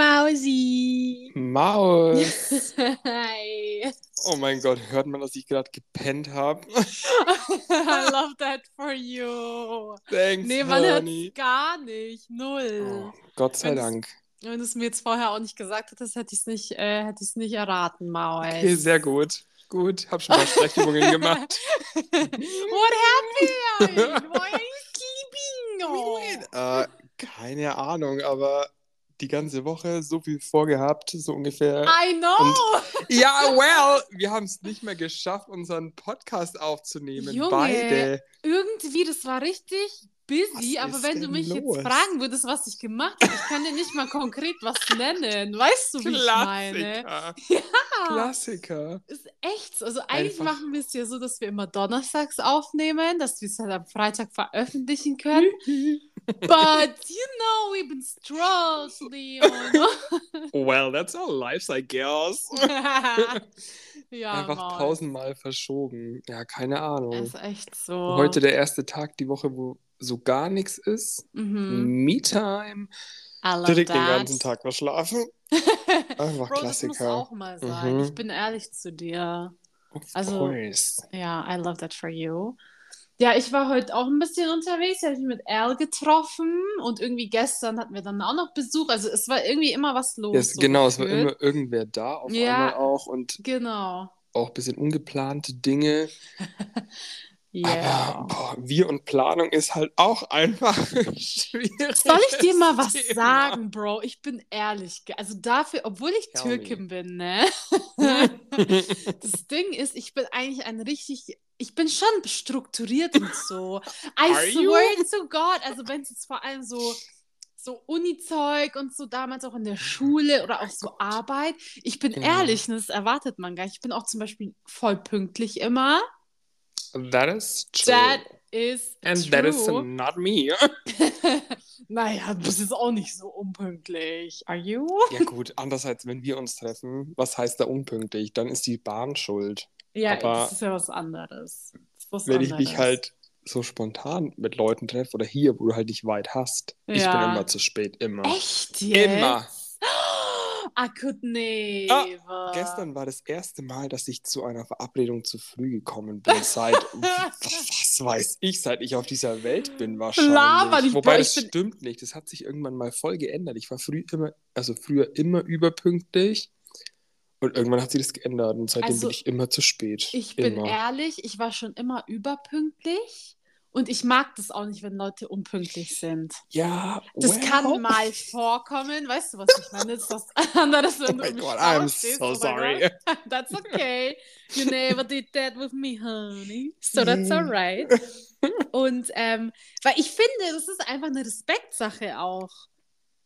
Mausi. Maus. Hi. Oh mein Gott, hört man, dass ich gerade gepennt habe? I love that for you. Thanks, Nee, man hört gar nicht. Null. Oh, Gott sei Wenn's- Dank. Wenn du es mir jetzt vorher auch nicht gesagt hättest, hätte ich es nicht, äh, hätte nicht erraten, Maus. Okay, sehr gut. Gut, hab schon mal Sprechübungen gemacht. What happened? Why are you sleeping? Oh. Äh, keine Ahnung, aber die ganze Woche so viel vorgehabt, so ungefähr. I know. Ja, well, wir haben es nicht mehr geschafft, unseren Podcast aufzunehmen. Junge. Beide. Irgendwie, das war richtig busy, Was aber wenn du mich los? jetzt fragen würdest, was ich gemacht habe, ich kann dir nicht mal konkret was nennen. Weißt du, wie ich meine? Klassiker. Ja, Klassiker. ist echt so. Also eigentlich Einfach. machen wir es ja so, dass wir immer donnerstags aufnehmen, dass wir es halt am Freitag veröffentlichen können. But, you know, we've been struggling. Well, that's our lives, I guess. ja, Einfach Maus. tausendmal verschoben. Ja, keine Ahnung. Ist echt so. Heute der erste Tag die Woche, wo so gar nichts ist. Mhm. Me-Time. Direkt den that. ganzen Tag verschlafen. Einfach Bro, das muss Klassiker. auch mal sein. Mhm. Ich bin ehrlich zu dir. Of Also- course. Ja, I love that for you. Ja, ich war heute auch ein bisschen unterwegs. Ich habe mich mit Al getroffen und irgendwie gestern hatten wir dann auch noch Besuch. Also es war irgendwie immer was los. Ja, es, so genau, es war gefühlt. immer irgendwer da auf Ja. einmal auch und Genau. auch ein bisschen ungeplante Dinge. Ja. Aber boah, wir und Planung ist halt auch einfach schwierig. Soll ich dir mal was Thema. sagen, Bro? Ich bin ehrlich. Also dafür, obwohl ich Tell me. Türkin bin, ne? Das Ding ist, ich bin eigentlich ein richtig, ich bin schon strukturiert und so. I Are you? swear to God, also wenn es jetzt vor allem so, so Uni-Zeug und so damals auch in der Schule oder auch so Arbeit, ich bin Ja. ehrlich, das erwartet man gar nicht. Ich bin auch zum Beispiel voll pünktlich immer. That is true. That is And true. that is not me. naja, du bist jetzt auch nicht so unpünktlich. Are you? Ja gut, andererseits, wenn wir uns treffen, was heißt da unpünktlich? Dann ist die Bahn schuld. Ja, Aber das ist ja was anderes. Das ist was Wenn ich mich anderes. halt so spontan mit Leuten treffe oder hier, wo du halt nicht weit hast, ich bin Ja. immer zu spät, immer. Echt jetzt? Immer. I could never. Ah, Gestern war das erste Mal, dass ich zu einer Verabredung zu früh gekommen bin, seit, was weiß ich, seit ich auf dieser Welt bin wahrscheinlich. Laber nicht, Wobei das bin- stimmt nicht, das hat sich irgendwann mal voll geändert. Ich war früh immer, also früher immer überpünktlich und irgendwann hat sich das geändert und seitdem Also, bin ich immer zu spät. Ich bin immer. ehrlich, ich war schon immer überpünktlich und ich mag das auch nicht, wenn Leute unpünktlich sind. Ja, Das well. kann mal vorkommen, weißt du, was ich meine? Das ist was anderes, Oh wenn mein du Gott, Stau I'm so oh sorry. That's okay. You never did that with me, honey. So that's Yeah. alright. Und ähm, weil ich finde, das ist einfach eine Respektsache auch.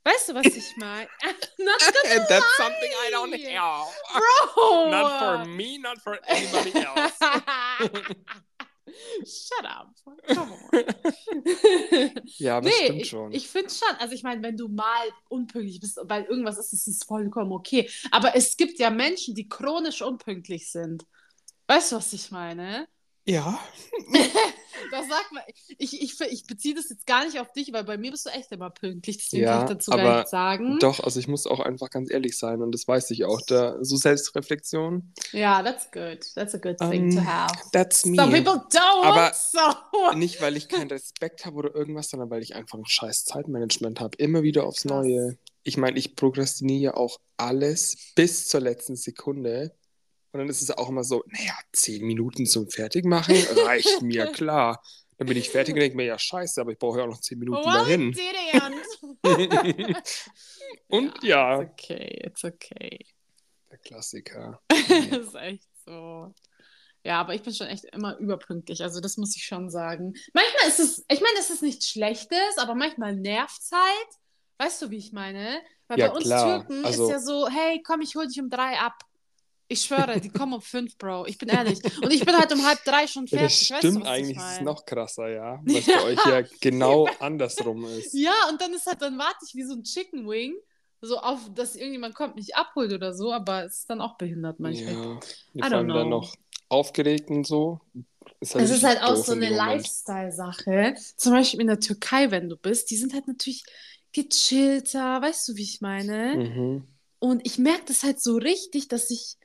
Weißt du, was ich meine? Not gonna And that's something I don't lie. have. Bro! Not for me, not for anybody else. Shut up. Come on. Ja, das nee, stimmt ich, schon. ich finde schon. Also ich meine, wenn du mal unpünktlich bist, weil irgendwas ist, ist es vollkommen okay. Aber es gibt ja Menschen, die chronisch unpünktlich sind. Weißt du, was ich meine? Ja, Das sagt man. Ich, ich, ich beziehe das jetzt gar nicht auf dich, weil bei mir bist du echt immer pünktlich. Deswegen Ja, kann ich dazu aber gar nichts sagen. doch, also ich muss auch einfach ganz ehrlich sein und das weiß ich auch. Da, so Selbstreflexion, Ja, that's good. That's a good thing to Ähm, have. that's me. Some people don't. Aber- so. Nicht, weil ich keinen Respekt habe oder irgendwas, sondern weil ich einfach ein scheiß Zeitmanagement habe. Immer wieder aufs Krass. Neue. Ich meine, ich prokrastiniere ja auch alles bis zur letzten Sekunde. Und dann ist es auch immer so, naja, zehn Minuten zum Fertigmachen reicht mir, klar. Dann bin ich fertig und denke mir, ja, scheiße, aber ich brauche ja auch noch zehn Minuten Well, dahin. Und ja, It's okay, it's okay. der Klassiker. das ist echt so. Ja, aber ich bin schon echt immer überpünktlich. Also das muss ich schon sagen. Manchmal ist es, ich meine, es ist nichts Schlechtes, aber manchmal nervt es halt. Weißt du, wie ich meine? Weil Ja, bei uns klar. Türken Also- ist ja so, hey, komm, ich hol dich um drei ab. Ich schwöre, die kommen um fünf, Bro. Ich bin ehrlich. Und ich bin halt um halb drei schon Ja, fertig. das weißt du, stimmt was ich eigentlich, ist noch krasser, ja. Weil es bei euch ja genau andersrum ist. Ja, und dann ist halt, dann warte ich wie so ein Chicken Wing, so auf, dass irgendjemand kommt, mich abholt oder so, aber es ist dann auch behindert manchmal. Ja, I wir don't fallen dann noch aufgeregt und so. Ist Es ist halt auch so in eine. Lifestyle-Sache. Zum Beispiel in der Türkei, wenn du bist, die sind halt natürlich gechillter, weißt du, wie ich meine? Mhm. Und ich merke das halt so richtig, dass ich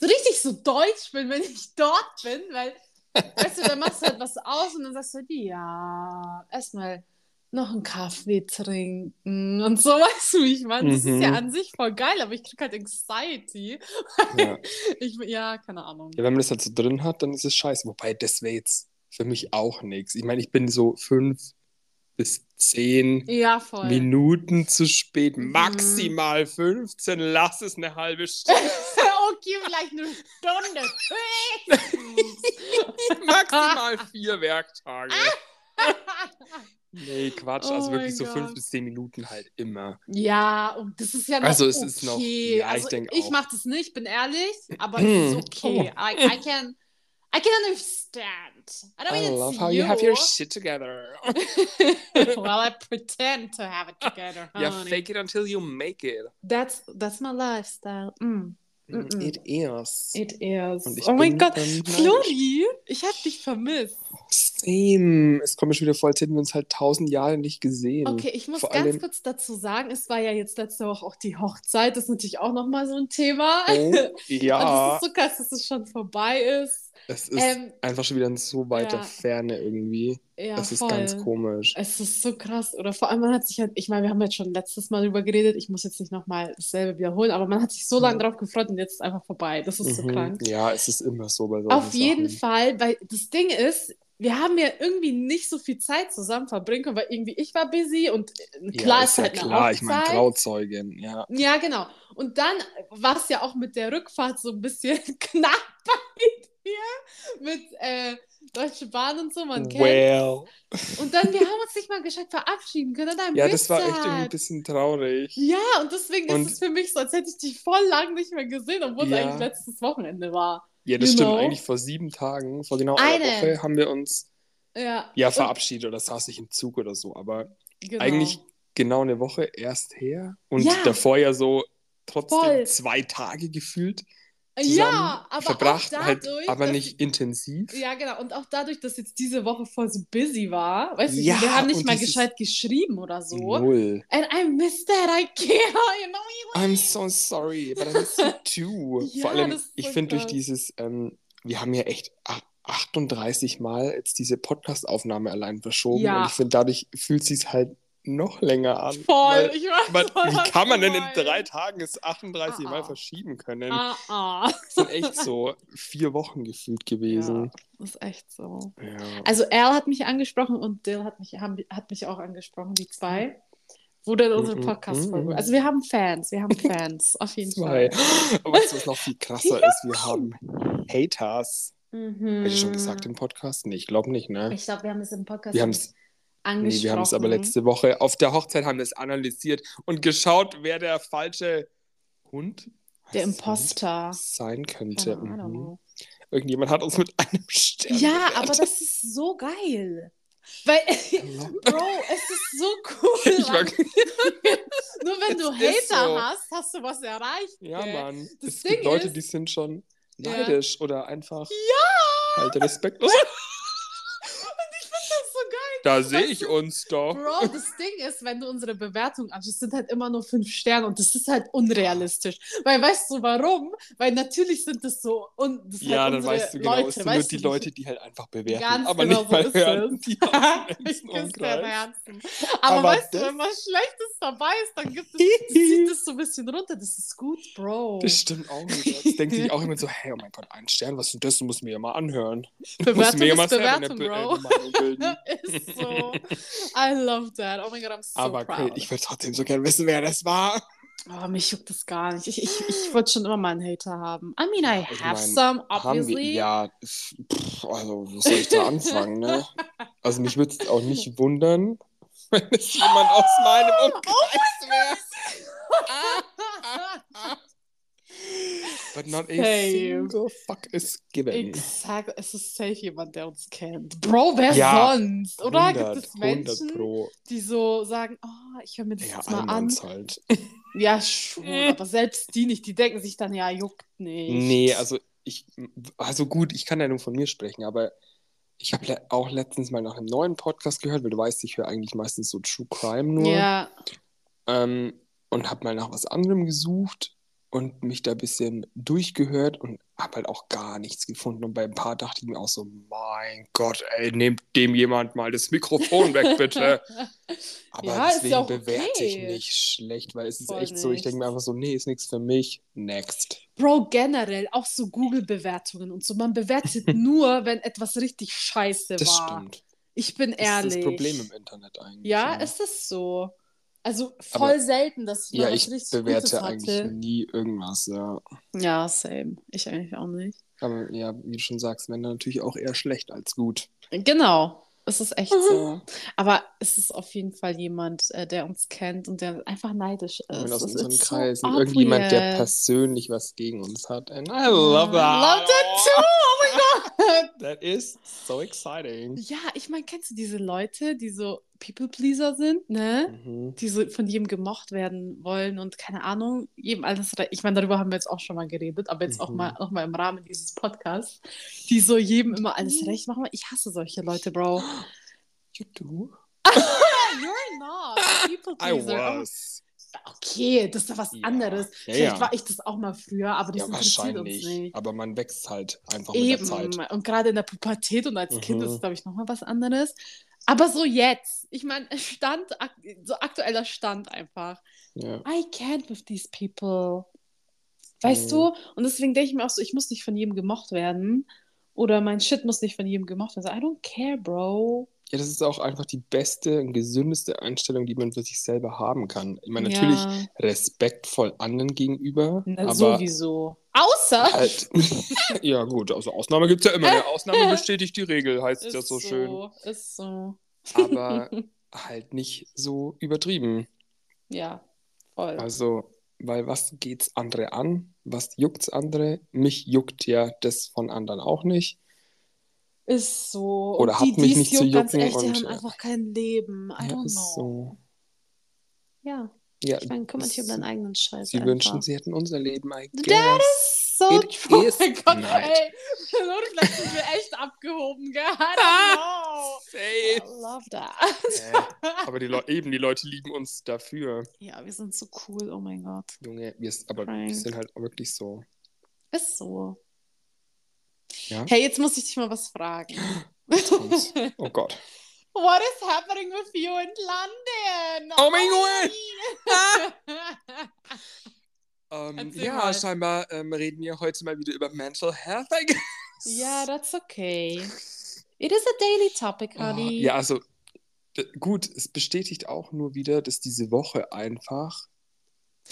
so richtig so deutsch bin, wenn ich dort bin, weil, weißt du, dann machst du halt was aus und dann sagst du, ja, erstmal noch einen Kaffee trinken und so, weißt du, wie ich meine? Das ist ja Mhm. an sich voll geil, aber ich krieg halt Anxiety. Ja. Ich, ja, keine Ahnung. ja, wenn man das halt so drin hat, dann ist es scheiße. Wobei, das wäre jetzt für mich auch nichts. Ich meine, ich bin so fünf bis zehn Ja, voll. Minuten zu spät, Mhm. maximal 15, lass es eine halbe Stunde. okay, vielleicht eine Stunde. maximal vier Werktage. Nee, Quatsch, Oh also wirklich so Gott. fünf bis zehn Minuten halt immer. Ja, und das ist ja noch Also es okay. ist noch- ja, ich also ich auch. mache das nicht, bin ehrlich, aber es ist okay. I, I can I can understand. I don't I mean it's love how you. you have your shit together. well, I pretend to have it together, honey. Yeah, fake it until you make it. That's that's my lifestyle. Mm. Mm-mm. It is. It is. Oh mein Gott, neidisch. Flori, ich hab dich vermisst. Same. Es kommt mir schon wieder vor, als hätten wir uns halt tausend Jahre nicht gesehen. Okay, ich muss Vor ganz allem- kurz dazu sagen, es war ja jetzt letzte Woche auch die Hochzeit, das ist natürlich auch nochmal so ein Thema. Oh, Und es ja, ist so krass, dass es schon vorbei ist. Es ist Ähm, einfach schon wieder in so weiter ja. Ferne irgendwie. ja, das ist voll. ganz komisch. Es ist so krass. Oder vor allem, man hat sich halt, ich meine, wir haben jetzt schon letztes Mal drüber geredet, ich muss jetzt nicht nochmal dasselbe wiederholen, aber man hat sich so lange Ja. drauf gefreut und jetzt ist einfach vorbei. Das ist so Mhm. krank. Ja, es ist immer so bei solchen Auf jeden Sachen. Fall, weil das Ding ist, wir haben ja irgendwie nicht so viel Zeit zusammen verbringen können, weil irgendwie ich war busy und äh, klar ja, ist ist ja halt eine klar. Ich meine. Trauzeugin, ja. Ja, genau. Und dann war es ja auch mit der Rückfahrt so ein bisschen knapp bei dir mit äh, Deutsche Bahn und so, man kennt. Well. Und dann, wir haben uns nicht mal gescheit verabschieden können. Ja, das war echt irgendwie ein bisschen traurig. Ja, und deswegen Und- ist es für mich so, als hätte ich dich voll lang nicht mehr gesehen, obwohl es Ja. eigentlich letztes Wochenende war. Ja, das You stimmt. Eigentlich vor sieben Tagen, vor genau einer Eine. Woche, haben wir uns Ja, ja verabschiedet oder saß ich im Zug oder so. Aber genau. eigentlich genau eine Woche erst her und Ja. davor ja so trotzdem Voll. zwei Tage gefühlt Ja, aber verbracht, halt, dadurch, aber dass- nicht intensiv. Ja, genau. Und auch dadurch, dass jetzt diese Woche voll so busy war, weißt du, Ja, wir haben nicht mal gescheit geschrieben oder so. Null. And I miss that IKEA, you know what I'm so sorry, but I miss you too. Ja, Vor allem, ich finde durch dieses, ähm, wir haben ja echt ach- 38 Mal jetzt diese Podcast-Aufnahme allein verschoben Ja. und ich finde, dadurch fühlt es sich halt noch länger an. Voll, Weil, ich weiß weil, voll, wie kann man denn in drei Tagen es 38 Ah, Mal ah. verschieben können? Ah, ah. Das sind echt so vier Wochen gefühlt gewesen. Ja, ist echt so. Ja. Also Al hat mich angesprochen und Dill hat mich, haben, hat mich auch angesprochen, die zwei. Wo denn unsere Mhm, Podcast-Folge? mhm. Also wir haben Fans, wir haben Fans, auf jeden Zwei. Fall. Aber was noch viel krasser ist? Wir haben Haters. Mhm. Hätte ich schon gesagt im Podcast? Nee, ich glaube nicht, ne? Ich glaube, wir haben es im Podcast Wir haben es angesprochen. Nee, wir haben es aber letzte Woche auf der Hochzeit haben wir es analysiert und geschaut, wer der falsche Hund Der Imposter. Sein könnte. Mhm. Irgendjemand hat uns mit einem Stern. Ja, bewertet. aber das ist so geil. Weil, Bro, es ist so cool. Nur wenn du Hater so. hast, hast du was erreicht. ja, gell? Mann. Das es Ding gibt Leute, ist- die sind schon Ja. neidisch oder einfach Ja! halt respektlos. Das ist so geil. Da sehe ich uns doch. Bro, das Ding ist, wenn du unsere Bewertung anschaust, sind halt immer nur fünf Sterne und das ist halt unrealistisch. Weil weißt du warum? Weil natürlich sind das so und das Ja, halt dann weißt du genau, Leute, es sind nur die Leute, die halt einfach bewerten, Ganz aber genau nicht mal so ist hören, es. die ich. Herzen. Aber, Aber weißt du, wenn was Schlechtes dabei ist, dann gibt es, das zieht es so ein bisschen runter. Das ist gut, Bro. Das stimmt auch wieder. Das denkt sich auch immer so, hey, oh mein Gott, ein Stern, was ist denn das? Du musst mir ja mal anhören. Du musst Bewertung mir ja ist mal Bewertung, Be- Bro. eine Meinung bilden. ist so. I love that. Oh my God, I'm so Aber proud. ich würde trotzdem so gerne wissen, wer das war. Oh, mich juckt das gar nicht. Ich, ich, ich wollte schon immer mal einen Hater haben. I mean, I Ich have mein, some, Haben wir, obviously. ja, pff, also, wo soll ich da anfangen, ne? Also, mich würde es auch nicht wundern, wenn es jemand aus meinem Oh Umkreis wäre. But not a single fuck is given. Exakt, es ist safe jemand, der uns kennt. Bro, wer Ja, sonst? Oder 100, gibt es 100 Menschen, die so sagen, oh, ich höre mir das Ja, jetzt mal an? Halt. Ja, schon, aber selbst die nicht. Die denken sich dann, ja, juckt nicht. Nee, also ich, also gut, ich kann ja nur von mir sprechen, aber Ich habe le auch letztens mal nach einem neuen Podcast gehört, weil du weißt, ich höre eigentlich meistens so True Crime nur. Ja. Ähm, und habe mal nach was anderem gesucht und mich da ein bisschen durchgehört und habe halt auch gar nichts gefunden. Und bei ein paar dachte ich mir auch so, mein Gott, ey, nehmt dem jemand mal das Mikrofon weg, bitte. Aber Ja, deswegen ja auch bewerte ich okay. nicht schlecht, weil es ist Voll echt so, ich denke mir nicht. einfach so, nee, ist nichts für mich, next. Bro, generell, auch so Google-Bewertungen und so. Man bewertet nur, wenn etwas richtig scheiße Das war. stimmt. Ich bin Das ehrlich. ist das Problem im Internet eigentlich. Ja, ist es so. Also voll Aber- selten, dass ich Ja, was ich richtig bewerte Gutes eigentlich hatte. nie irgendwas, ja. Ja, same. Ich eigentlich auch nicht. Aber ja, wie du schon sagst, wenn dann natürlich auch eher schlecht als gut. Genau. Es ist echt Mhm. so. Aber es ist auf jeden Fall jemand, äh, der uns kennt und der einfach neidisch ist. Und aus Es unseren ist so Kreisen. Irgendjemand, der persönlich was gegen uns hat. And I love that. Love that too! Oh mein Gott! That is so exciting. Ja, ich meine, kennst du diese Leute, die so People-Pleaser sind, ne? Mhm. Die so von jedem gemocht werden wollen und keine Ahnung, jedem alles. Ich meine, darüber haben wir jetzt auch schon mal geredet, aber jetzt auch Mhm. mal nochmal im Rahmen dieses Podcasts, die so jedem immer alles recht machen. Ich hasse solche Leute, Bro. You do? You're not a people I pleaser. was. Okay, das ist doch was Ja. anderes. Vielleicht ja. war ich das auch mal früher, aber das Ja, interessiert uns nicht. Aber man wächst halt einfach mit der Zeit. Eben. Und gerade in der Pubertät und als Kind Mhm. ist es, glaube ich, nochmal was anderes. Aber so jetzt. Ich meine, Stand, so aktueller Stand einfach. Ja. I can't with these people. Weißt Mhm. du? Und deswegen denke ich mir auch so, ich muss nicht von jedem gemocht werden. Oder mein Shit muss nicht von jedem gemocht werden. So, I don't care, bro. ja, das ist auch einfach die beste und gesündeste Einstellung, die man für sich selber haben kann. Ich meine, natürlich Ja, respektvoll anderen gegenüber, na, aber sowieso. Außer. halt. ja, gut, also Ausnahme gibt es ja immer. Eine Ausnahme bestätigt die Regel, heißt es ja so schön. Ist so. Aber halt nicht so übertrieben. Ja, voll. Also, weil was geht's andere an? Was juckt's andere? Mich juckt ja das von anderen auch nicht. Ist so. Und Oder hat die, mich nicht zu juckt, ganz jucken ehrlich, die und, haben äh, einfach kein Leben. I ja, don't ist know. so. Ja, Ja, ich meine, kümmere dich um deinen eigenen Scheiß. Sie einfach. wünschen, sie hätten unser Leben I That guess. is so It true. is oh mein Gott, ey. Notfalls sind wir echt abgehoben, gell? Know. I love that. Äh, aber die eben, die Leute lieben uns dafür. ja, wir sind so cool, oh mein Gott. Junge, wir, aber wir sind halt wirklich so. Ist so. Ja? Hey, jetzt muss ich dich mal was fragen. Oh Gott. What is happening with you in London? Oh mein Gott. Gott! Ähm, ja, mal. scheinbar ähm, reden wir heute mal wieder über Mental Health. I guess. Ja, that's okay. It is a daily topic, Oh, honey. ja, also gut, es bestätigt auch nur wieder, dass diese Woche einfach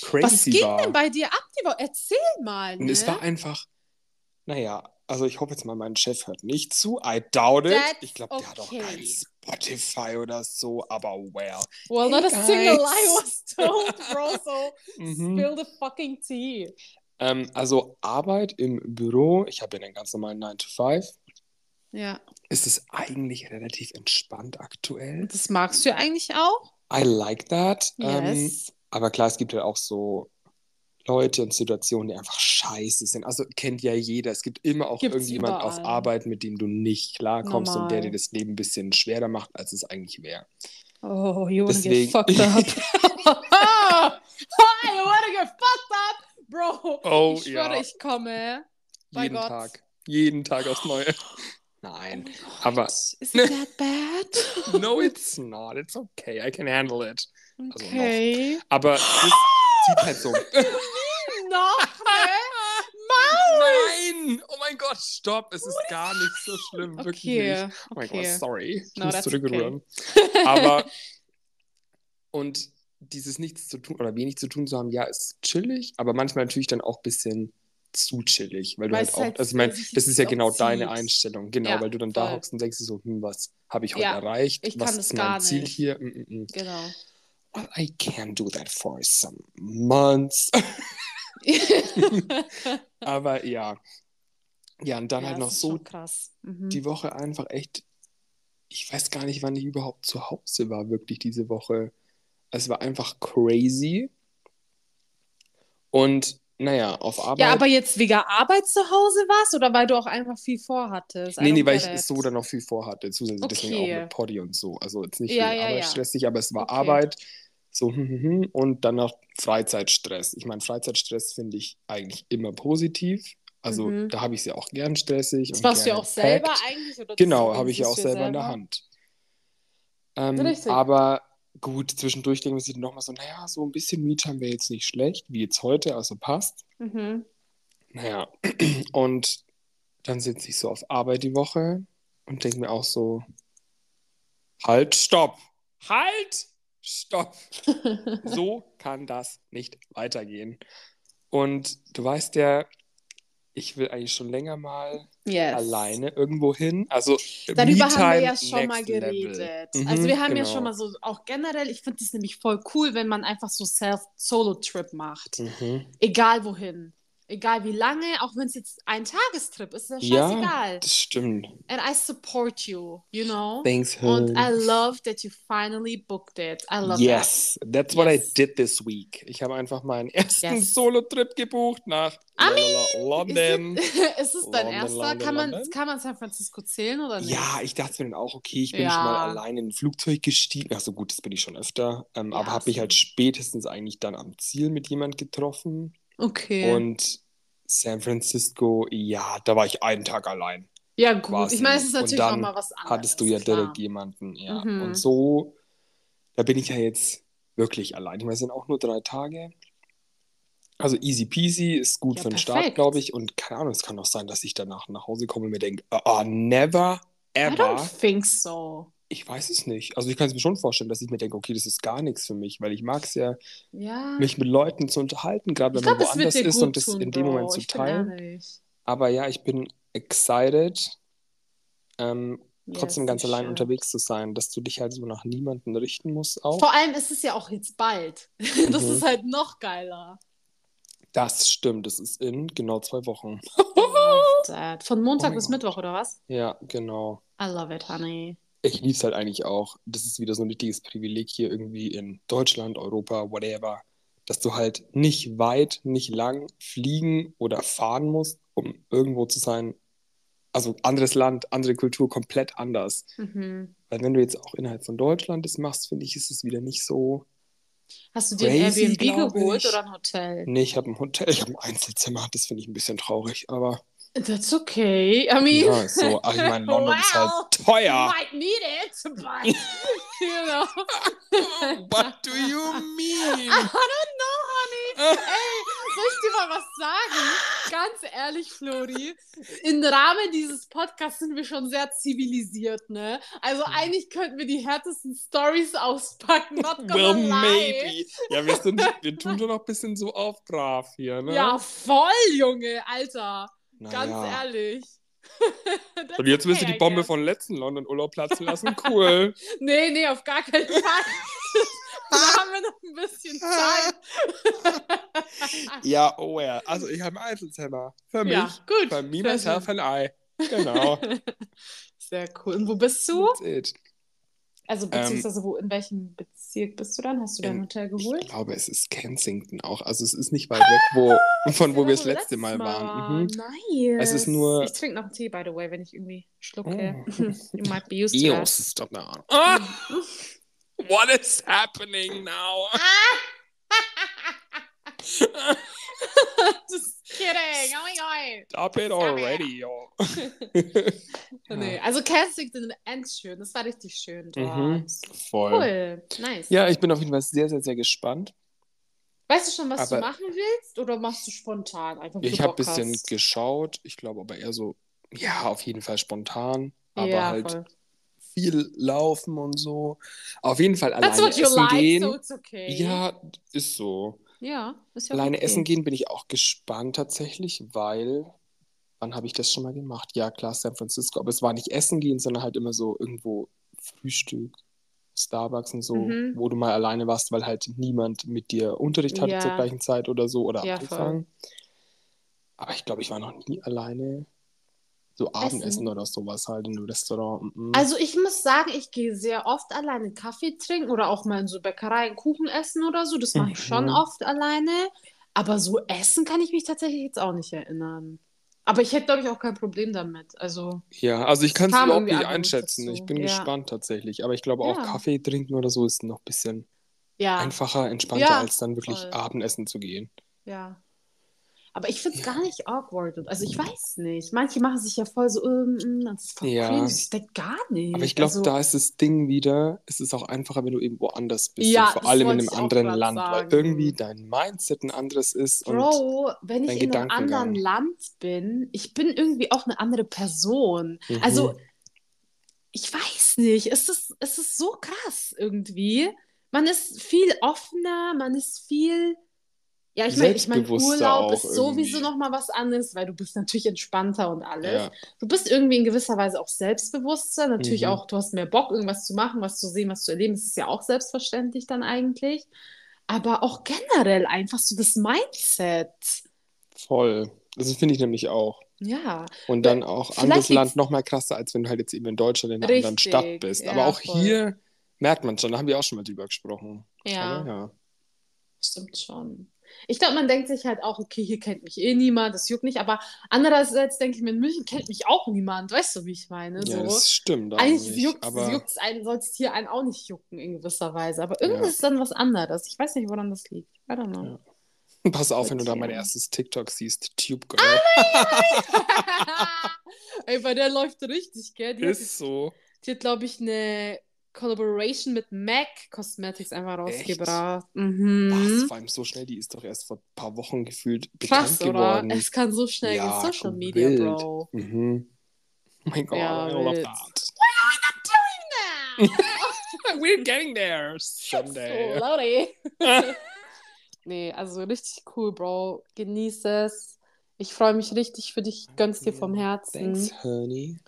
crazy Was ging war. denn bei dir ab die Woche? Erzähl mal, ne? Und es war einfach, naja, also ich hoffe jetzt mal, mein Chef hört nicht zu. I doubt it. That's ich glaube, der hat auch okay. kein Spotify oder so, aber well. Well, Hey, not a single guys. lie was told, bro, so Mhm. spill the fucking tea. Ähm, also Arbeit im Büro, ich habe ja einen ganz normalen 9 to 5. Ja, Ist es eigentlich relativ entspannt aktuell? das magst du ja eigentlich auch. I like that. Ähm, Yes. aber klar, es gibt ja auch so Leute und Situationen, die einfach scheiße sind. Also kennt ja jeder. Es gibt immer auch Gibt's irgendjemand auf. Arbeit, mit dem du nicht klarkommst und der Normal. dir das Leben ein bisschen schwerer macht, als es eigentlich wäre. Oh, you wanna Deswegen- get fucked up. you wanna get fucked up, bro. Oh, ich schwöre, ja. ich komme. Jeden Gott. Tag. Jeden Tag aufs Neue. Oh Nein. Gott. aber- Is it that bad? No, it's not. It's okay. I can handle it. Also. Okay. Aber es sieht halt so. Noch, ne? Nein! Oh mein Gott, stopp! Es ist gar nicht so schlimm. Wirklich Okay, nicht. Oh mein Gott, okay. sorry. Ich No, muss zurückrühren. Aber und dieses nichts zu tun oder wenig zu tun zu haben, ja, ist chillig, aber manchmal natürlich dann auch ein bisschen zu chillig, weil du Weil halt auch, halt also ich meine, das ist ja genau deine zieht. Einstellung, genau, Ja, weil du dann da voll. hockst und denkst so, hm, was habe ich heute Ja, erreicht? ich was kann ist das mein gar Ziel nicht. hier? Mm, mm, mm. Genau. I can do that for some months. aber ja. Ja, und dann ja, halt noch so. Mhm. die Woche einfach echt, ich weiß gar nicht, wann ich überhaupt zu Hause war, wirklich diese Woche. Es war einfach crazy. Und naja, auf Arbeit. Ja, aber jetzt wegen Arbeit zu Hause warst oder weil du auch einfach viel vorhattest? Nee, nee, weil ich so dann noch viel vorhatte. Zusätzlich deswegen Okay. auch mit Poddy und so. Also jetzt nicht Ja, ja, ja. stressig, aber es war Okay. Arbeit. So, hm, hm, hm, und dann noch Freizeitstress. Ich meine, Freizeitstress finde ich eigentlich immer positiv. Also Mhm. da habe ich es ja auch gern stressig. Das und warst du ja auch selber eigentlich? Oder Genau, habe ich ja auch selber du in der Hand. Ähm, aber gut, zwischendurch denken wir sich nochmal so, naja, so ein bisschen Me-Time wäre jetzt nicht schlecht, wie jetzt heute, also passt. Mhm. Naja, und dann sitze ich so auf Arbeit die Woche und denke mir auch so, halt, stopp, halt, stopp. So kann das nicht weitergehen. Und du weißt ja, ich will eigentlich schon länger mal yes. alleine irgendwo hin. Also Darüber haben wir ja schon mal geredet. Mhm, also wir haben ja genau. schon mal so, auch generell, ich finde das nämlich voll cool, wenn man einfach so Self-Solo-Trip macht. Mhm. Egal wohin. Egal wie lange, auch wenn es jetzt ein Tagestrip ist, ist ja Ja, scheißegal. das stimmt. And I support you, you know? Thanks, Und. I love that you finally booked it. I love Yes, that's what Yes. I did this week. Ich habe einfach meinen ersten Yes. Solo-Trip gebucht nach I that. London. Ist es, ist es dein London, erster? London, kann, man, London. kann man San Francisco zählen oder nicht? Ja, ich dachte mir dann auch, okay, ich bin Ja. schon mal alleine in ein Flugzeug gestiegen. Also gut, das bin ich schon öfter. Ähm, Ja, aber habe mich halt spätestens eigentlich dann am Ziel mit jemand getroffen. Okay. Und San Francisco, ja, da war ich einen Tag allein. ja, gut. quasi. Ich meine, es ist natürlich dann nochmal was anderes. Hattest du ja klar. direkt jemanden, ja. Mhm. Und so, da bin ich ja jetzt wirklich allein. Ich meine, es sind auch nur drei Tage. Also easy peasy, ist gut Ja, für den Start, perfekt. glaube ich. Und keine Ahnung, es kann auch sein, dass ich danach nach Hause komme und mir denke, oh, never I don't ever. think so. Ich weiß es nicht. Also ich kann es mir schon vorstellen, dass ich mir denke, okay, das ist gar nichts für mich, weil ich mag es ja, Ja. mich mit Leuten zu unterhalten, gerade wenn man das wird woanders ist und das tun, in dem Bro. Moment zu teilen. Aber ja, ich bin excited, ähm, Yes, trotzdem ganz allein should. unterwegs zu sein, dass du dich halt so nach niemanden richten musst auch. Vor allem ist es ja auch jetzt bald. Das Mhm. ist halt noch geiler. Das stimmt, das ist in genau zwei Wochen. That. Von Montag Oh bis. Mittwoch, oder was? Ja, genau. I love it, honey. Ich liebe es halt eigentlich auch. Das ist wieder so ein richtiges Privileg hier irgendwie in Deutschland, Europa, whatever, dass du halt nicht weit, nicht lang fliegen oder fahren musst, um irgendwo zu sein. Also anderes Land, andere Kultur, komplett anders. Mhm. Weil wenn du jetzt auch innerhalb von Deutschland das machst, finde ich, ist es wieder nicht so. Hast du dir ein Airbnb geholt ich. oder ein Hotel? Nee, ich habe ein Hotel, ich habe ein Einzelzimmer. Das finde ich ein bisschen traurig, aber That's okay. I mean, ja, so. Ach, ich meine, London ist halt teuer. might need it, but you know. What do you mean? I don't know, honey. Ey, soll ich dir mal was sagen? Ganz ehrlich, Flori, im Rahmen dieses Podcasts sind wir schon sehr zivilisiert, ne? Also eigentlich könnten wir die härtesten Stories auspacken, not gonna Well, lie. maybe. Ja, wir, sind, wir tun schon noch ein bisschen so auf brav hier, ne? Ja, voll, Junge, Alter. Ganz Naja. ehrlich. That's Und jetzt willst du die Bombe von letzten London-Urlaub platzen lassen? Cool. Nee, nee, auf gar keinen Fall. da haben wir noch ein bisschen Zeit. ja, oh ja. Also ich habe ein Einzelzimmer. Für mich. Ja, gut. Für me, myself and I. Genau. Sehr cool. Und wo bist du? That's it. Also beziehungsweise wo, in welchem Bezirk bist du dann? Hast du dein Ähm, Hotel Ich geholt? glaube, es ist Kensington auch. Also es ist nicht weit weg, wo, von wo wir das letzte Mal waren. Mhm. Nice. Es ist nur- Ich trinke noch einen Tee, by the way, wenn ich irgendwie schlucke. Oh. you might be used to that. Eos, stop now. Ah! What is happening now? Just kidding. Oh my god. Stop it already, yo. Nee, also Kensington echt schön. Das war richtig schön. Mhm, voll. Cool. Nice. Ja, ich bin auf jeden Fall sehr, sehr, sehr gespannt. Weißt du schon, was Aber- du machen willst? Oder machst du spontan? Einfach, Ich habe ein bisschen hast? geschaut. Ich glaube aber eher so, ja, auf jeden Fall spontan. Aber ja, halt voll. viel laufen und so. Auf jeden Fall alleine essen like, gehen. so it's okay. Ja, ist so. Ja, ist ja Alleine okay. essen gehen bin ich auch gespannt tatsächlich, weil wann habe ich das schon mal gemacht? Ja, klar, San Francisco, aber es war nicht essen gehen, sondern halt immer so irgendwo Frühstück, Starbucks und so, Mhm. wo du mal alleine warst, weil halt niemand mit dir Unterricht hatte Ja. zur gleichen Zeit oder so oder Ja, Anfang. Aber ich glaube, ich war noch nie alleine so Abendessen oder sowas halt in einem Restaurant. Mhm. Also ich muss sagen, ich gehe sehr oft alleine Kaffee trinken oder auch mal in so Bäckereien Kuchen essen oder so. Das mache ich schon Mhm. oft alleine. Aber so essen kann ich mich tatsächlich jetzt auch nicht erinnern. Aber ich hätte, glaube ich, auch kein Problem damit. Also, Ja, also ich kann es überhaupt nicht einschätzen. dazu. Ich bin Ja. gespannt tatsächlich. Aber ich glaube auch Ja. Kaffee trinken oder so ist noch ein bisschen ja, einfacher, entspannter, Ja, als dann wirklich voll. Abendessen zu gehen. ja. Aber ich finde es gar nicht awkward. Also ich weiß nicht. Manche machen sich ja voll so, ähm, das ist voll Ja. cringe. Ich denke gar nicht. Aber ich glaube, also, da ist das Ding wieder, es ist auch einfacher, wenn du eben woanders bist. Ja, vor allem in einem anderen Land, sagen. weil irgendwie dein Mindset ein anderes ist. Bro, wenn ich in einem anderen Land bin, ich bin irgendwie auch eine andere Person. Mhm. Also, ich weiß nicht, es ist, es ist so krass irgendwie. Man ist viel offener, man ist viel. Ja, ich meine, ich mein, Urlaub ist sowieso nochmal was anderes, weil du bist natürlich entspannter und alles. ja, Du bist irgendwie in gewisser Weise auch selbstbewusster. Natürlich Mhm. auch, du hast mehr Bock, irgendwas zu machen, was zu sehen, was zu erleben. Das ist ja auch selbstverständlich dann eigentlich. Aber auch generell einfach so das Mindset. voll. Das finde ich nämlich auch. Ja, Und dann auch Vielleicht anderes Land noch mal krasser, als wenn du halt jetzt eben in Deutschland in einer anderen Richtig, Stadt bist. ja, Aber auch voll. hier merkt man schon, da haben wir auch schon mal drüber gesprochen. ja, ja. stimmt schon. Ich glaube, man denkt sich halt auch, okay, hier kennt mich eh niemand, das juckt nicht. Aber andererseits denke ich mir, in München kennt mich auch niemand. Weißt du, wie ich meine? ja, so. das stimmt Eigentlich eigentlich. juckt aber es einen, soll es hier einen auch nicht jucken in gewisser Weise. Aber irgendwie Ja. ist dann was anderes. Ich weiß nicht, woran das liegt. I don't know. Ja. pass auf, wenn du da mein erstes TikTok siehst. Tube Girl. Ey, bei der läuft richtig, gell? Die hat, ist so. die hat glaube ich, eine Collaboration mit MAC Cosmetics einfach rausgebracht. Was? Mhm. Vor allem so schnell, die ist doch erst vor ein paar Wochen gefühlt bekannt Krass, oder? geworden. Es kann so schnell Ja, gehen. Social Media, wild. Bro. Mhm. Oh mein Gott, Ja, I love wild. that. Now. We're getting there so, someday. Lordy. nee, also richtig cool, Bro. Genieß es. Ich freue mich richtig für dich. Gönn's dir vom Herzen. Thanks, honey.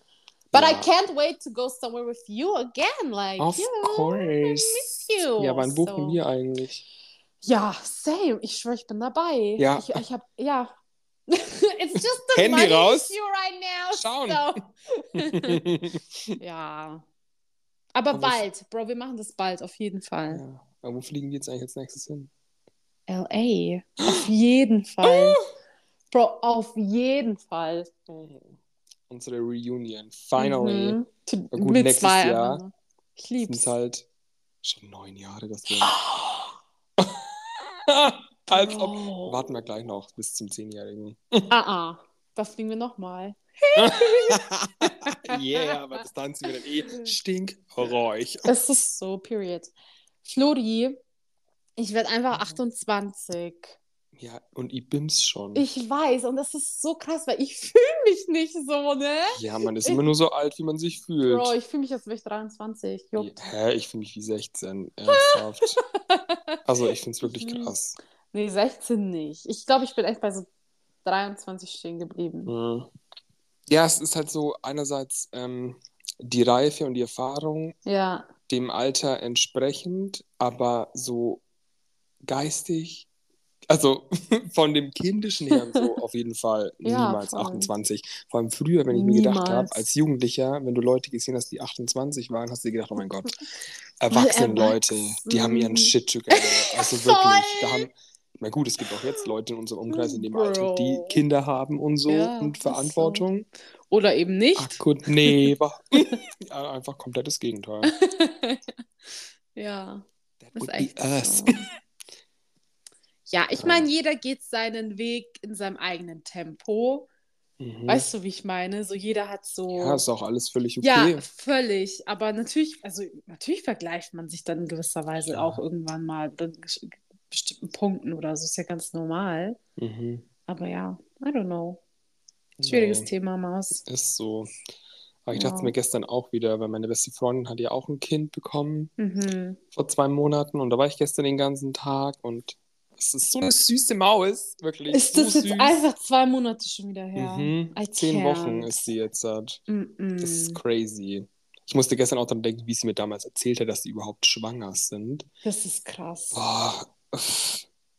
But I Ja. can't wait to go somewhere with you again. Like, Of you know, I course. miss you. Ja, wann buchen So. wir eigentlich? Ja, same. Ich schwöre, ich bin dabei. Ja. Ich, ich hab, ja. It's just the Handy money raus. issue right now. Schauen. So. ja. Aber Aber bald, Bro, wir machen das bald, auf jeden Fall. ja. Aber wo fliegen wir jetzt eigentlich als nächstes hin? LA. Auf jeden Fall. Bro, auf jeden Fall. Unsere Reunion. Finally. Mhm. Na gut, wir nächstes zwei Jahr. Ich Sind lieb's. es halt schon neun Jahre, dass wir. Als ob. Bro. Warten wir gleich noch bis zum Zehnjährigen. Ah, ah. Da fliegen wir nochmal. yeah, aber dann sind wir dann eh stinkräuch. Es ist so, period. Flori, ich werde Mhm. einfach 28. Ja, und ich bin's schon. Ich weiß, und das ist so krass, weil ich fühle mich nicht so, ne? ja, man ist immer nur so alt, wie man sich fühlt. Bro, ich fühle mich, als wäre ich 23. Juckt. Hä, ich fühle mich wie 16. Ernsthaft. also, ich find's wirklich Mhm. krass. Nee, 16 nicht. Ich glaube, ich bin echt bei so 23 stehen geblieben. Mhm. Ja, es ist halt so einerseits ähm, die Reife und die Erfahrung Ja, dem Alter entsprechend, aber so geistig, also von dem Kindischen her so auf jeden Fall Ja, niemals voll. 28. Vor allem früher, wenn ich mir gedacht habe, Niemals. als Jugendlicher, wenn du Leute gesehen hast, die 28 waren, hast du dir gedacht, oh mein Gott, erwachsene Leute, die haben ihren. Shit together. Also wirklich, da haben, na gut, es gibt auch jetzt Leute in unserem Umkreis in dem Alter, die Bro. Kinder haben und so Ja, und ist so. Verantwortung. Oder eben nicht. Ach gut, nee, ja, einfach komplettes Gegenteil. ja, That ist would be echt us. so. Ja, ich meine, jeder geht seinen Weg in seinem eigenen Tempo. Mhm. Weißt du, wie ich meine? So jeder hat so. Ja, ist auch alles völlig okay. Ja, völlig. Aber natürlich, also natürlich vergleicht man sich dann in gewisser Weise Ja. auch irgendwann mal bei bestimmten Punkten oder so. Ist ja ganz normal. Mhm. Aber ja, I don't know. Schwieriges Ja, Thema, Maus. Ist so. Aber ich Ja. dachte mir gestern auch wieder, weil meine beste Freundin hat ja auch ein Kind bekommen Mhm. vor zwei Monaten und da war ich gestern den ganzen Tag und es ist so eine süße Maus, wirklich. Ist so das jetzt süß. einfach zwei Monate schon wieder her? Mhm. Zehn Wochen ist sie jetzt. Halt. Mm-mm. Das ist crazy. Ich musste gestern auch daran denken, wie sie mir damals erzählt hat, dass sie überhaupt schwanger sind. Das ist krass. Boah,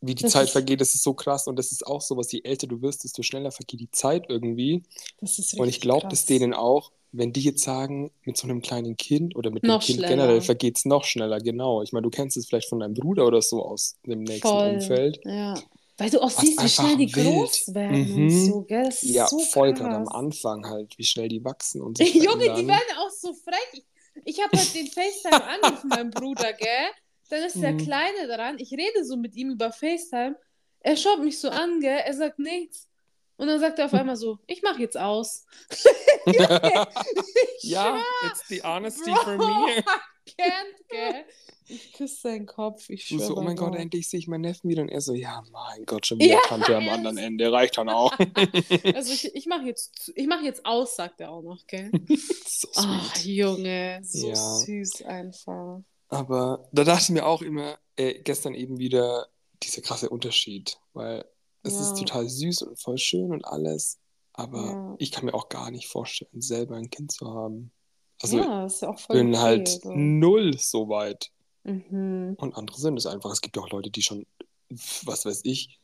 wie die Das Zeit ist- vergeht, das ist so krass. Und das ist auch so, was je älter du wirst, desto schneller vergeht die Zeit irgendwie. Das ist Und ich glaube, das denen auch, wenn die jetzt sagen, mit so einem kleinen Kind oder mit einem Noch Kind schneller. generell vergeht es noch schneller, genau. Ich meine, du kennst es vielleicht von deinem Bruder oder so aus dem nächsten Voll. Umfeld. Ja. Weil du auch Was siehst, wie schnell die wild. groß werden und Mhm. so, gell? Ja, so voll gerade am. Anfang halt, wie schnell die wachsen und sich Junge, die werden auch so frech. Ich, ich habe halt den FaceTime angerufen, meinem Bruder, gell? Dann ist der Mhm. Kleine dran. Ich rede so mit ihm über FaceTime. Er schaut mich so an, gell? Er sagt nichts. Und dann sagt er auf einmal so, ich mach jetzt aus. ja, it's the honesty Bro, for me. Can't, gell? Ich küsse seinen Kopf, ich so, oh mein Gott, Gott. endlich sehe ich meinen Neffen wieder. Und er so, ja, mein Gott, schon wieder Ja, Tante am er anderen Ende. Reicht dann auch. Also ich, ich mache jetzt, ich mach jetzt aus, sagt er auch noch, gell? so Ach. Junge, so Ja. süß einfach. Aber da dachte ich mir auch immer, äh, gestern eben wieder dieser krasse Unterschied. Weil es Ja. ist total süß und voll schön und alles. Aber Ja. ich kann mir auch gar nicht vorstellen, selber ein Kind zu haben. Also ja, ist ja auch voll bin okay, halt so. null so weit. Mhm. Und andere sind es einfach. Es gibt auch Leute, die schon, was weiß ich,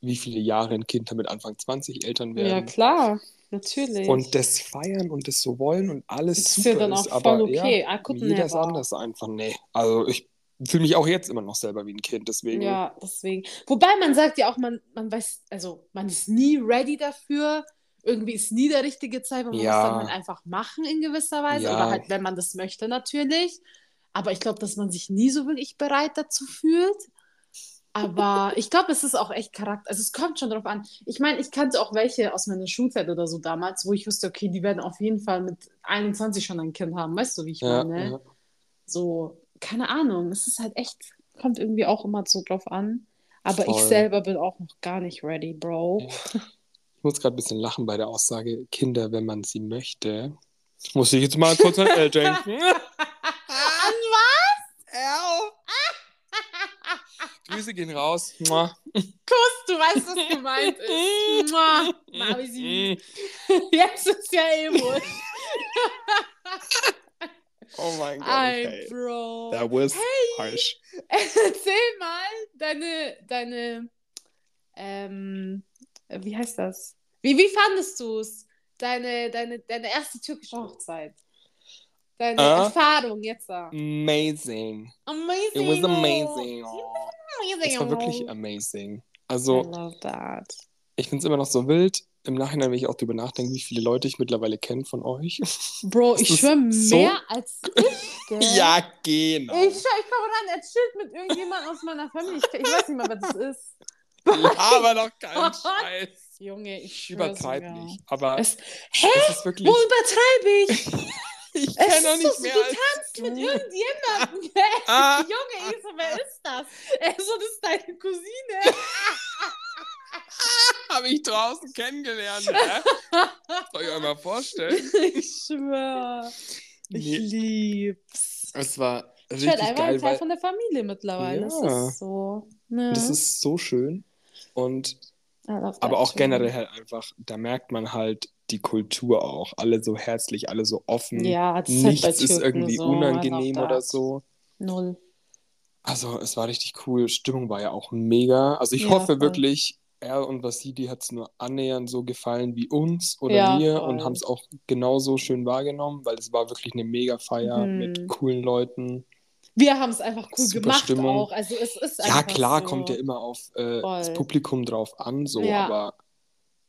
wie viele Jahre ein Kind damit Anfang 20 Eltern Ja, werden. klar, natürlich. und das feiern und das so wollen und alles das ist super ja dann auch ist. voll Aber okay. ja, could jeder ist anders einfach. Nee. Also ich fühle mich auch jetzt immer noch selber wie ein Kind. Deswegen. Ja, deswegen. Wobei man sagt ja auch, man, man weiß, also man ist nie ready dafür. Irgendwie ist nie der richtige Zeitpunkt. Man Ja. muss dann halt einfach machen in gewisser Weise. Ja. Oder halt, wenn man das möchte, natürlich. Aber ich glaube, dass man sich nie so wirklich bereit dazu fühlt. Aber ich glaube, es ist auch echt Charakter. Also es kommt schon drauf an. Ich meine, ich kannte auch welche aus meiner Schulzeit oder so damals, wo ich wusste, okay, die werden auf jeden Fall mit 21 schon ein Kind haben. Weißt du, wie ich Ja, meine? ja. So, keine Ahnung. Es ist halt echt, kommt irgendwie auch immer so drauf an. Aber ich Voll. selber bin auch noch gar nicht ready, Bro. Ich muss gerade ein bisschen lachen bei der Aussage, Kinder, wenn man sie möchte. Muss ich jetzt mal kurz an Elle denken. An was? Grüße gehen raus. Mua. Kuss, du weißt, was gemeint ist. Mua. Mausi. Jetzt ist ja eh wurscht. Oh mein Gott, okay. Bro. That was harsh. Erzähl mal deine, deine, ähm, wie heißt das? Wie, wie fandest du es? Deine, deine, deine erste türkische Hochzeit. Deine Ah. Erfahrung jetzt da. Amazing. Amazing. It was amazing. Oh. Amazing. Es war wirklich amazing. I Also, love that. ich finde es immer noch so wild. Im Nachhinein, wenn ich auch drüber nachdenke, wie viele Leute ich mittlerweile kenne von euch. Bro, Es ich schwöre so- mehr als ich, gell? genau. Ich schwör, ich komme ran, er chillt mit irgendjemandem aus meiner Familie. Ich, ich weiß nicht mal, wer das ist. Aber doch kein Scheiß. Junge, ich schwöre Übertreib sogar. nicht. Aber Es, es hä? ist wirklich. Wo übertreibe ich? Ich Es kenne noch nicht so, mehr du als tanzt du. mit irgendjemandem. Ah. Junge, ich so, wer ist das? Er so, das ist deine Cousine. Habe ich draußen kennengelernt. Hä? Soll ich euch mal vorstellen? ich schwöre. Ich Nee. lieb's. Es war Ich richtig werde einfach ein Teil weil von der Familie mittlerweile. Das Ja. ist so. Ne? das ist so schön. Und aber auch too. generell halt einfach, da merkt man halt die Kultur auch. Alle so herzlich, alle so offen. Ja, das ist Nichts halt bei ist Türken irgendwie so. Unangenehm oder so. Null. Also es war richtig cool. Stimmung war ja auch mega. Also ich Ja, hoffe voll. wirklich, er und Vasili hat es nur annähernd so gefallen wie uns oder Ja, mir voll. und haben es auch genauso schön wahrgenommen, weil es war wirklich eine mega Feier Mhm. mit coolen Leuten. Wir haben es einfach cool Super gemacht Stimmung. auch. Also es ist Ja, klar, so. kommt ja immer auf äh, das. Publikum drauf an, so, Ja. aber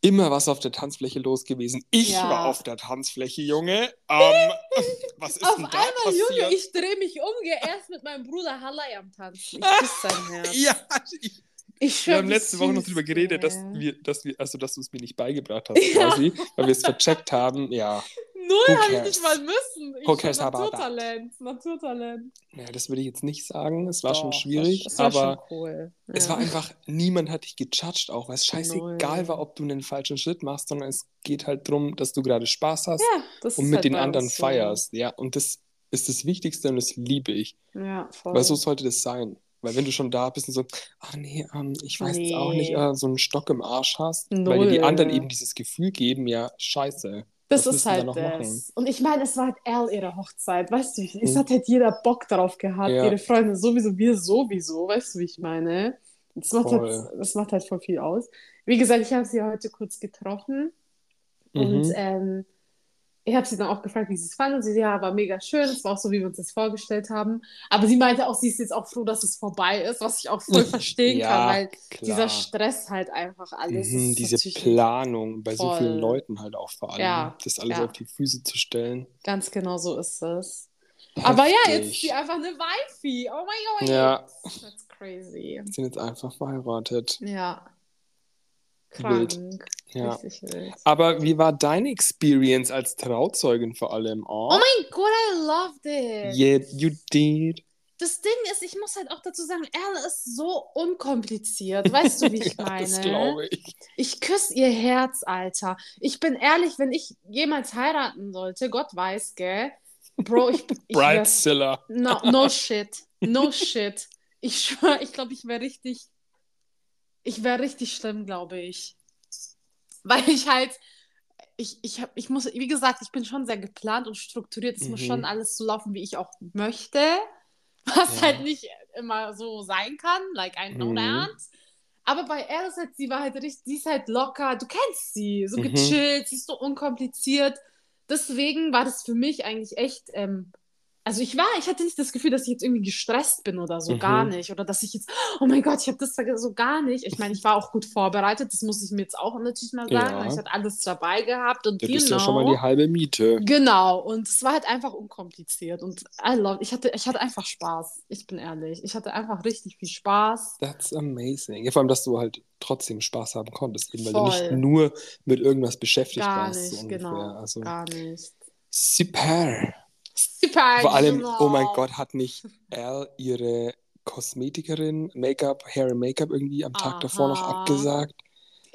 immer was auf der Tanzfläche los gewesen. Ich Ja. war auf der Tanzfläche, Junge. Ähm, was ist Auf denn einmal, da passiert? Junge, ich drehe mich um, gehe erst mit meinem Bruder Hallei am Tanzen. Ich küsse sein Herz. ja, ich, Ich schwör, wir haben letzte Woche noch drüber geredet, dass wir, dass wir, also dass du es mir nicht beigebracht hast, Ja. quasi, weil wir es vercheckt haben. Ja, Null habe ich nicht mal müssen. Ich Who cares? Naturtalent. Naturtalent. ja, das würde ich jetzt nicht sagen. Es war schon Doch, schwierig, Das war aber schon cool. es Ja. war einfach, niemand hat dich gejudged auch, weil es scheißegal Null. war, ob du einen falschen Schritt machst, sondern es geht halt darum, dass du gerade Spaß hast Ja, das und mit halt den anderen so. feierst. Ja, und das ist das Wichtigste und das liebe ich. Ja, voll. Weil so sollte das sein. Weil wenn du schon da bist und so, ach nee, ähm, ich weiß jetzt auch nicht, Nee. äh, so einen Stock im Arsch hast, weil dir die Null. anderen eben dieses Gefühl geben, ja, scheiße. Das ist halt das. machen? Und ich meine, es war halt Al ihre Hochzeit, weißt du? Es Mhm. hat halt jeder Bock drauf gehabt, Ja. ihre Freunde sowieso, wir sowieso, weißt du, wie ich meine? Das macht, Voll. halt, das macht halt voll viel aus. Wie gesagt, ich habe sie heute kurz getroffen und Mhm. ähm, ich habe sie dann auch gefragt, wie sie es fand. Und sie, ja, war mega schön. Es war auch so, wie wir uns das vorgestellt haben. Aber sie meinte auch, sie ist jetzt auch froh, dass es vorbei ist, was ich auch voll verstehen Ja, kann, weil klar. dieser Stress halt einfach alles. Mhm, diese Planung bei so vielen voll. Leuten halt auch vor allem, Ja, das alles ja. auf die Füße zu stellen. Ganz genau so ist es. Aber ja, jetzt ist Heftig. sie einfach eine Wifi. Oh mein Gott. Ja. That's crazy. sind jetzt einfach verheiratet. Ja. Wild. Krank. Ja. Richtig wild. Aber wie war deine Experience als Trauzeugin vor allem? Oh, Oh mein Gott, I loved it. yeah, you did. Das Ding ist, ich muss halt auch dazu sagen, Erle ist so unkompliziert. Weißt du, wie ich ja, meine? das glaube ich. Ich küsse ihr Herz, Alter. Ich bin ehrlich, wenn ich jemals heiraten sollte, Gott weiß, gell? Bro, ich, ich wär, Bridezilla. no, no shit. No shit. Ich schwöre, ich glaube, ich wäre richtig. Ich wäre richtig schlimm, glaube ich. Weil ich halt. Ich, ich, hab, ich muss, wie gesagt, ich bin schon sehr geplant und strukturiert. Es muss Mhm. schon alles so laufen, wie ich auch möchte. Was Ja. halt nicht immer so sein kann. Like, I know Mhm. that. Aber bei Alice, halt, sie war halt richtig, sie ist halt locker. Du kennst sie, so Mhm. gechillt, sie ist so unkompliziert. Deswegen war das für mich eigentlich echt. Ähm, also ich war, ich hatte nicht das Gefühl, dass ich jetzt irgendwie gestresst bin oder so, Mhm. gar nicht. Oder dass ich jetzt, oh mein Gott, ich habe das so gar nicht. Ich meine, ich war auch gut vorbereitet, das muss ich mir jetzt auch natürlich mal sagen. Ja. Ich hatte alles dabei gehabt und Das you ist ja schon mal die halbe Miete. Genau, und es war halt einfach unkompliziert und I love, ich hatte, ich hatte einfach Spaß, ich bin ehrlich. Ich hatte einfach richtig viel Spaß. That's amazing. Ja, vor allem, dass du halt trotzdem Spaß haben konntest, eben, weil du nicht Voll. nur mit irgendwas beschäftigt Gar warst. nicht, so genau. Also, Gar nicht. super. Super, Vor allem, genau. oh mein Gott, hat nicht Al ihre Kosmetikerin Make-up, Hair and Make-up irgendwie am Tag davor noch Aha. abgesagt?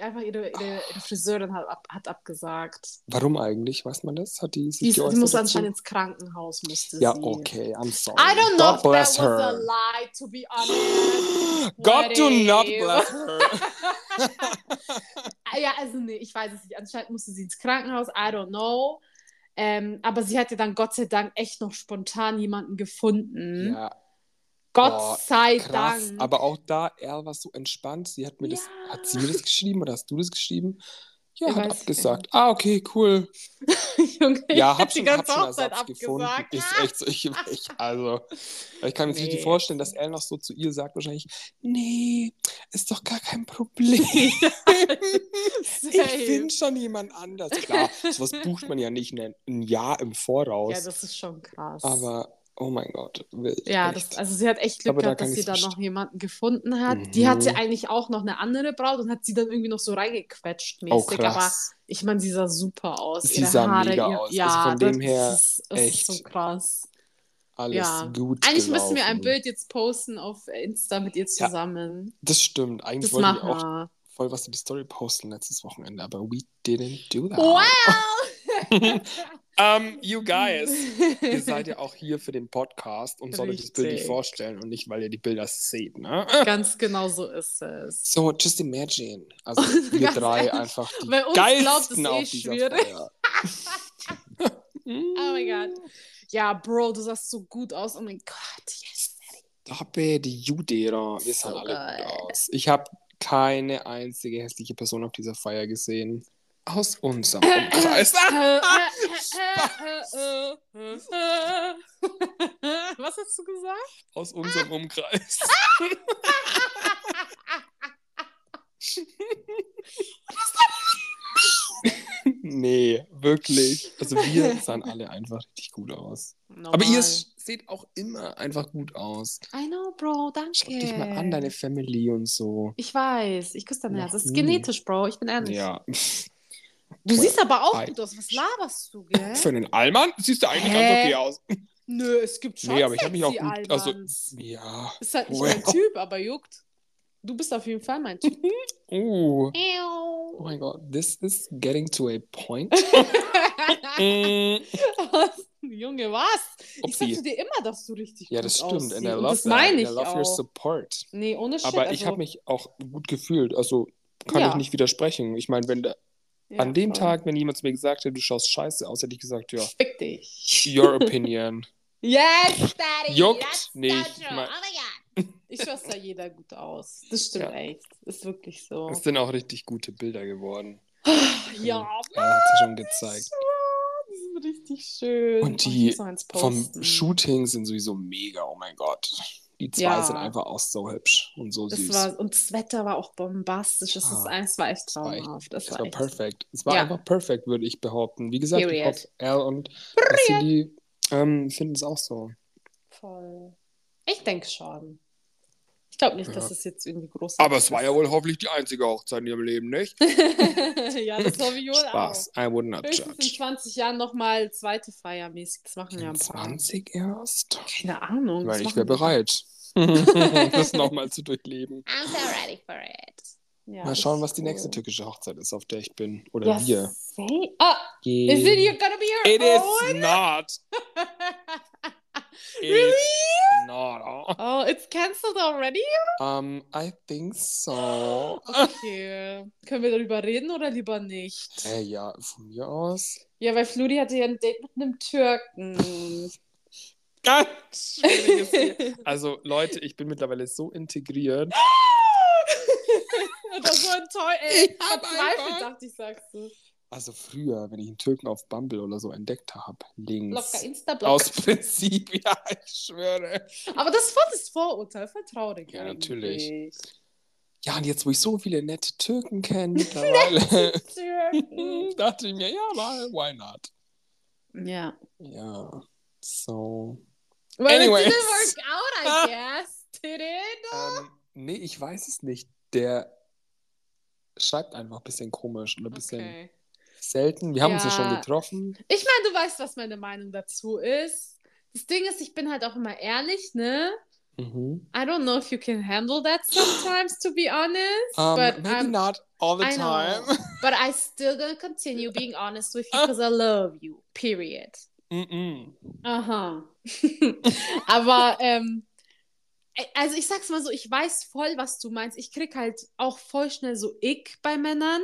Einfach ihre, ihre, ihre Friseurin hat, ab, hat abgesagt. Warum eigentlich? Weiß man das? Hat die sich Die, die geäußert muss anscheinend ins Krankenhaus, musste Ja, sie. okay, I'm sorry. I don't know God if that bless was a her. lie, to be honest. God do not bless her. Ah, Ja, also nee, ich weiß es nicht. Anscheinend musste sie ins Krankenhaus, I don't know. Ähm, aber sie hatte dann Gott sei Dank echt noch spontan jemanden gefunden. ja, Gott Boah, sei krass. Dank. Aber auch da, er war so entspannt. Sie hat mir das, Ja. hat sie mir das geschrieben oder hast du das geschrieben? Ja, Ich hat abgesagt. Ah, okay, cool. Junge, ich Ja, hätte hab die schon, ganze Hochzeit Ersatz gefunden. abgesagt. Ist echt so, ich, ich also, ich kann mir Nee. richtig vorstellen, dass er noch so zu ihr sagt wahrscheinlich, nee, ist doch gar kein Problem. ich finde schon jemand anders. Klar, sowas bucht man ja nicht ein, ein Jahr im Voraus. Ja, das ist schon krass. aber, oh mein Gott, wild. Ja, das, also sie hat echt Glück Aber da gehabt, kann dass sie da noch jemanden gefunden hat. Die hat sie Mhm. eigentlich auch noch eine andere Braut und hat sie dann irgendwie noch so reingequetscht oh, mäßig. aber krass. ich meine, sie sah super aus. Sie Ihre sah Haare, mega ihr, aus. Also Ja, von dem das her ist, das echt. ist so krass. Alles Ja. gut Eigentlich müssen wir ein gelaufen. Bild jetzt posten auf Insta mit ihr Ja. zusammen. Das stimmt. Eigentlich Das wollte ich machen auch wir. voll was in die Story posten letztes Wochenende, aber we didn't do that. Wow! Um, you guys, ihr seid ja auch hier für den Podcast und solltet das Bild nicht vorstellen und nicht, weil ihr die Bilder seht, ne? Ganz genau so ist es. So, just imagine. Also wir drei einfach die bei uns glaubt geilsten eh auf dieser schwierig. Feier. Oh mein Gott. Ja, Bro, du sahst so gut aus. Oh mein Gott, yes. Dabei die Judera. Wir sahen So alle geil. gut aus. Ich habe keine einzige hässliche Person auf dieser Feier gesehen. Aus unserem Umkreis. Was hast du gesagt? Aus unserem Umkreis. nee, wirklich. Also wir sahen alle einfach richtig gut aus. Aber ihr Normal. seht auch immer einfach gut aus. I know, Bro, danke. Schau dich mal an, deine Family und so. Ich weiß, ich küsse dein Herz. Das ist genetisch, Bro, ich bin ehrlich. Ja. Du siehst aber auch gut aus. Was laberst du, gell? Für einen Allmann siehst du eigentlich ganz okay aus. Nö, es gibt schon Nee, aber ich habe mich auch gut. Also, Albans. ja. Ist halt nicht Well. mein Typ, aber juckt. Du bist auf jeden Fall mein Typ. Oh. Oh mein Gott, this is getting to a point. Mm, Was? Junge, was? Ich Upsi. sagte dir immer, dass du richtig Ja, das stimmt. And I love das meine ich I love your auch. support. Nee, ohne Shit. Aber ich also, habe mich auch gut gefühlt. Also kann Ja. ich nicht widersprechen. Ich meine, wenn da, ja, an dem voll. Tag, wenn jemand zu mir gesagt hätte, du schaust scheiße aus, hätte ich gesagt, ja, Fick dich. your opinion. Yes, Daddy. Juckt that's nicht. Mein- Oh my God. Ich schwör's da jeder gut aus. Das stimmt Ja. echt. Ist wirklich so. Es sind auch richtig gute Bilder geworden. Ja, Er hat sie schon gezeigt. die sind Richtig schön. Und die vom. Shooting sind sowieso mega, oh mein Gott. Die zwei Ja. sind einfach auch so hübsch und so Das süß. war, und das Wetter war auch bombastisch. Das, ist, Ah, war echt war echt- traumhaft. Das Das war war echt perfekt. Es war Ja. einfach perfekt, würde ich behaupten. Wie gesagt, ich Period. hoffe, Al und Vassili ähm, finden es auch so. voll. Ich denke schon. Ich glaube nicht, Ja. dass es jetzt irgendwie groß Aber es war ja wohl hoffentlich die einzige Hochzeit in ihrem Leben, nicht? ja, das hoffe ich wohl Spaß. I would not auch. Höchstens in judge. 20 Jahren nochmal zweite Feier mäßig. Das machen ja ein In paar. 20 erst? Keine Ahnung. Weil ich wäre bereit, das nochmal zu durchleben. I'm so ready for it. Ja, Mal schauen, ist was die cool. nächste türkische Hochzeit ist, auf der ich bin. Oder Ja, wir. say- Ah, Yeah. is it you're gonna be your It own? is not. Really? Not. Oh, it's cancelled already? Um, I think so. Okay. Können wir darüber reden oder lieber nicht? Äh, ja, von mir aus. Ja, weil Fludi hatte ja ein Date mit einem Türken. Ganz schwieriges. Also, Leute, ich bin mittlerweile so integriert. Oder so enttäuscht. Ey, Ich hab verzweifelt, einfach- dachte ich, sagst du. Also früher, wenn ich einen Türken auf Bumble oder so entdeckt habe, links. Blocker, Insta-Block. Aus Prinzip, ja, ich schwöre. Aber das ist voll das Vorurteil, voll traurig. Ja, eigentlich. natürlich. Ja, und jetzt, wo ich so viele nette Türken kenne mittlerweile, Türken. dachte ich mir, ja, mal, why not? ja. Ja, so. Well, Anyways. it didn't work out, I guess. Did it? Ähm, nee, ich weiß es nicht. Der schreibt einfach ein bisschen komisch oder ein bisschen Okay. Selten. Wir haben uns ja schon Ja. getroffen. Ich meine, du weißt, was meine Meinung dazu ist. Das Ding ist, ich bin halt auch immer ehrlich, ne? Mhm. I don't know if you can handle that sometimes, to be honest. Um, but maybe I'm, not all the I know. time. but I still gonna continue being honest with you because I love you. Period. Mm-mm. Aha. Aber ähm, also ich sag's mal so, ich weiß voll, was du meinst. Ich krieg halt auch voll schnell so Ick bei Männern.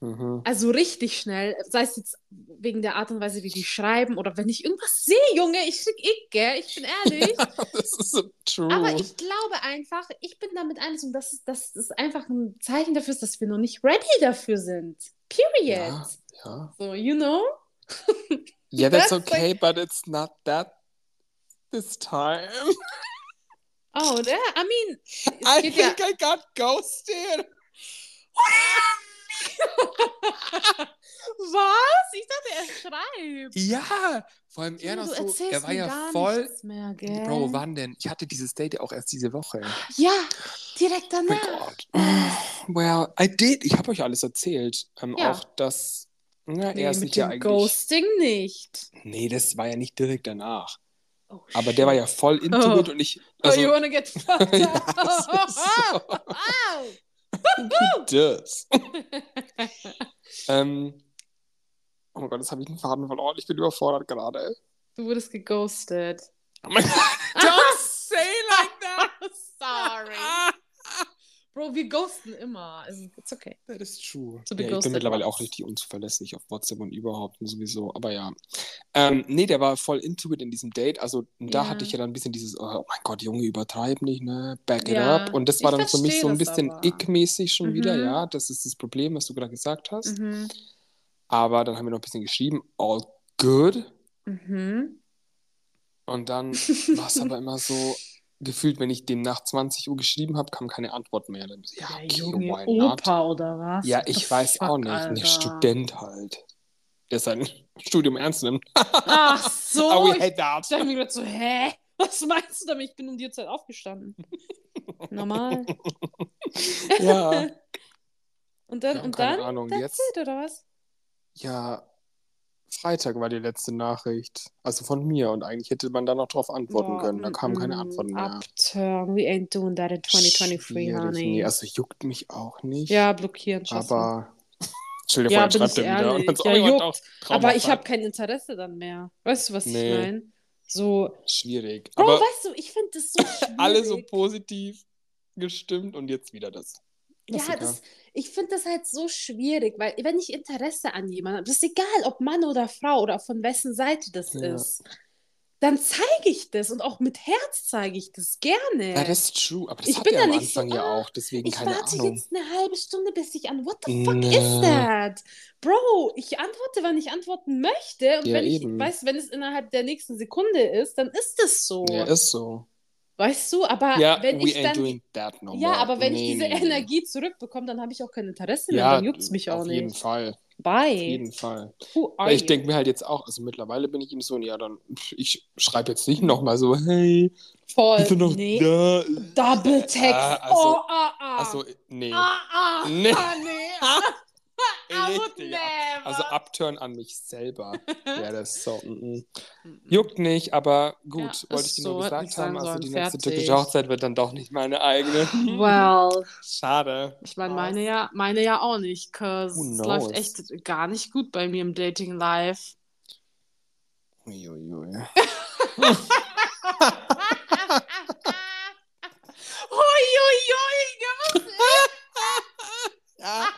Mhm. Also richtig schnell. Sei es jetzt wegen der Art und Weise, wie die schreiben oder wenn ich irgendwas sehe, Junge, ich krieg Ick, gell? Ich bin ehrlich. das ist so true. Aber ich glaube einfach, ich bin damit einig und das ist, das ist einfach ein Zeichen dafür, ist, dass wir noch nicht ready dafür sind. Period. ja, ja. So, you know? Yeah, that's That's okay, but it's not that this time. Oh, yeah, I mean, I ja, think I got ghosted. Was? Ich dachte, er schreibt. Ja, vor allem er noch so, er war ja voll. mehr, gell? Bro, wann denn? Ich hatte dieses Date ja auch erst diese Woche. Ja, direkt Oh danach. Gott. Well, I did. Ich habe euch alles erzählt. Ähm, Ja. Auch das. Na, Nee, er ist mit ja eigentlich. Ghosting nicht. Nee, das war ja nicht direkt danach. Oh, Aber der war ja voll into Oh. it und ich. Oh, Also, you wanna get fucked Ja, up? ist so. Au! das. ähm, oh mein Gott, jetzt habe ich den Faden verloren. Ich bin überfordert gerade. Du wurdest geghostet. Oh mein Gott. Don't say like that. Sorry. Bro, wir ghosten immer. Also, it's okay. That is true. Be Ja, ich bin mittlerweile auch richtig unzuverlässig auf WhatsApp und überhaupt und sowieso. Aber ja. Ähm, nee, der war voll into it in diesem Date. Also da Ja. hatte ich ja dann ein bisschen dieses, oh mein Gott, Junge, übertreib nicht, ne? Back it Ja, up. Und das ich war dann für mich so ein bisschen ick-mäßig schon wieder, Mhm. ja. Das ist das Problem, was du gerade gesagt hast. Mhm. Aber dann haben wir noch ein bisschen geschrieben, all good. Mhm. Und dann war es aber immer so, gefühlt, wenn ich dem nach 20 Uhr geschrieben habe, kam keine Antwort mehr. Dann, ja, Der okay, junge why not? Opa oder was? Ja, What the ich weiß fuck, auch nicht. Alter. Ein Student halt. Der sein Studium ernst nimmt. Ach so. Oh, ich dachte mir gerade so, hä? Was meinst du damit? Ich bin um die Zeit aufgestanden. Normal. Ja. Und dann, Ja, und keine dann? Ahnung, jetzt- it, oder was? Ja, Freitag war die letzte Nachricht. Also von mir. Und eigentlich hätte man da noch drauf antworten Boah, können. Da kam keine mm, Antwort mehr. Upturn, we ain't doing that in 2023, Schwierig. honey. Nee, also juckt mich auch nicht. ja, blockieren, Scheiße. aber. Stell dir Ja, vor, schreibt ich er wieder. Und dann Ja, oh, juckt. auch Aber ich habe kein Interesse dann mehr. Weißt du, was Nee. ich meine? So, Schwierig. Bro, aber weißt du, ich finde das so schwierig. alle so positiv gestimmt und jetzt wieder das. Ja, Klassiker. das, ich finde das halt so schwierig, weil wenn ich Interesse an jemandem habe, das ist egal, ob Mann oder Frau oder von wessen Seite das Ja. ist, dann zeige ich das und auch mit Herz zeige ich das gerne. Ja, das ist true. Aber das Ich hat bin ja am nicht so, Anfang ja ah, auch, deswegen ich keine warte Ahnung. jetzt eine halbe Stunde, bis ich an. What the fuck Nee. is that? Bro, ich antworte, wann ich antworten möchte. Und Ja, wenn eben. ich weiß, wenn es innerhalb der nächsten Sekunde ist, dann ist es so. Ja, ist so. Weißt du? Aber Ja, wenn we ich dann. Ja, aber wenn Nee, ich diese nee, nee. Energie zurückbekomme, dann habe ich auch kein Interesse mehr. Ja, dann juckt es mich auch auf nicht. jeden Fall. Bye. Auf jeden Fall. Weil ich denke mir halt jetzt auch, also mittlerweile bin ich ihm so, ja, dann, ich schreibe jetzt nicht nochmal so, hey, Voll. bist du noch nee. da? Double Text. Ah, also- oh, ah, ah. Also, nee. ah, ah. Nee. Ah, nee. Richtig. never. Also Upturn an mich selber. ja, das ist so. Mm, mm. Juckt nicht, aber gut, Ja, wollte ich dir nur so, hätte gesagt haben. Also die nächste Fertig. türkische Hochzeit wird dann doch nicht meine eigene. Well, Schade. ich meine, meine ja, meine ja auch nicht, cause es läuft echt gar nicht gut bei mir im Dating Life. Uiuiui. Uiuiui, Ja,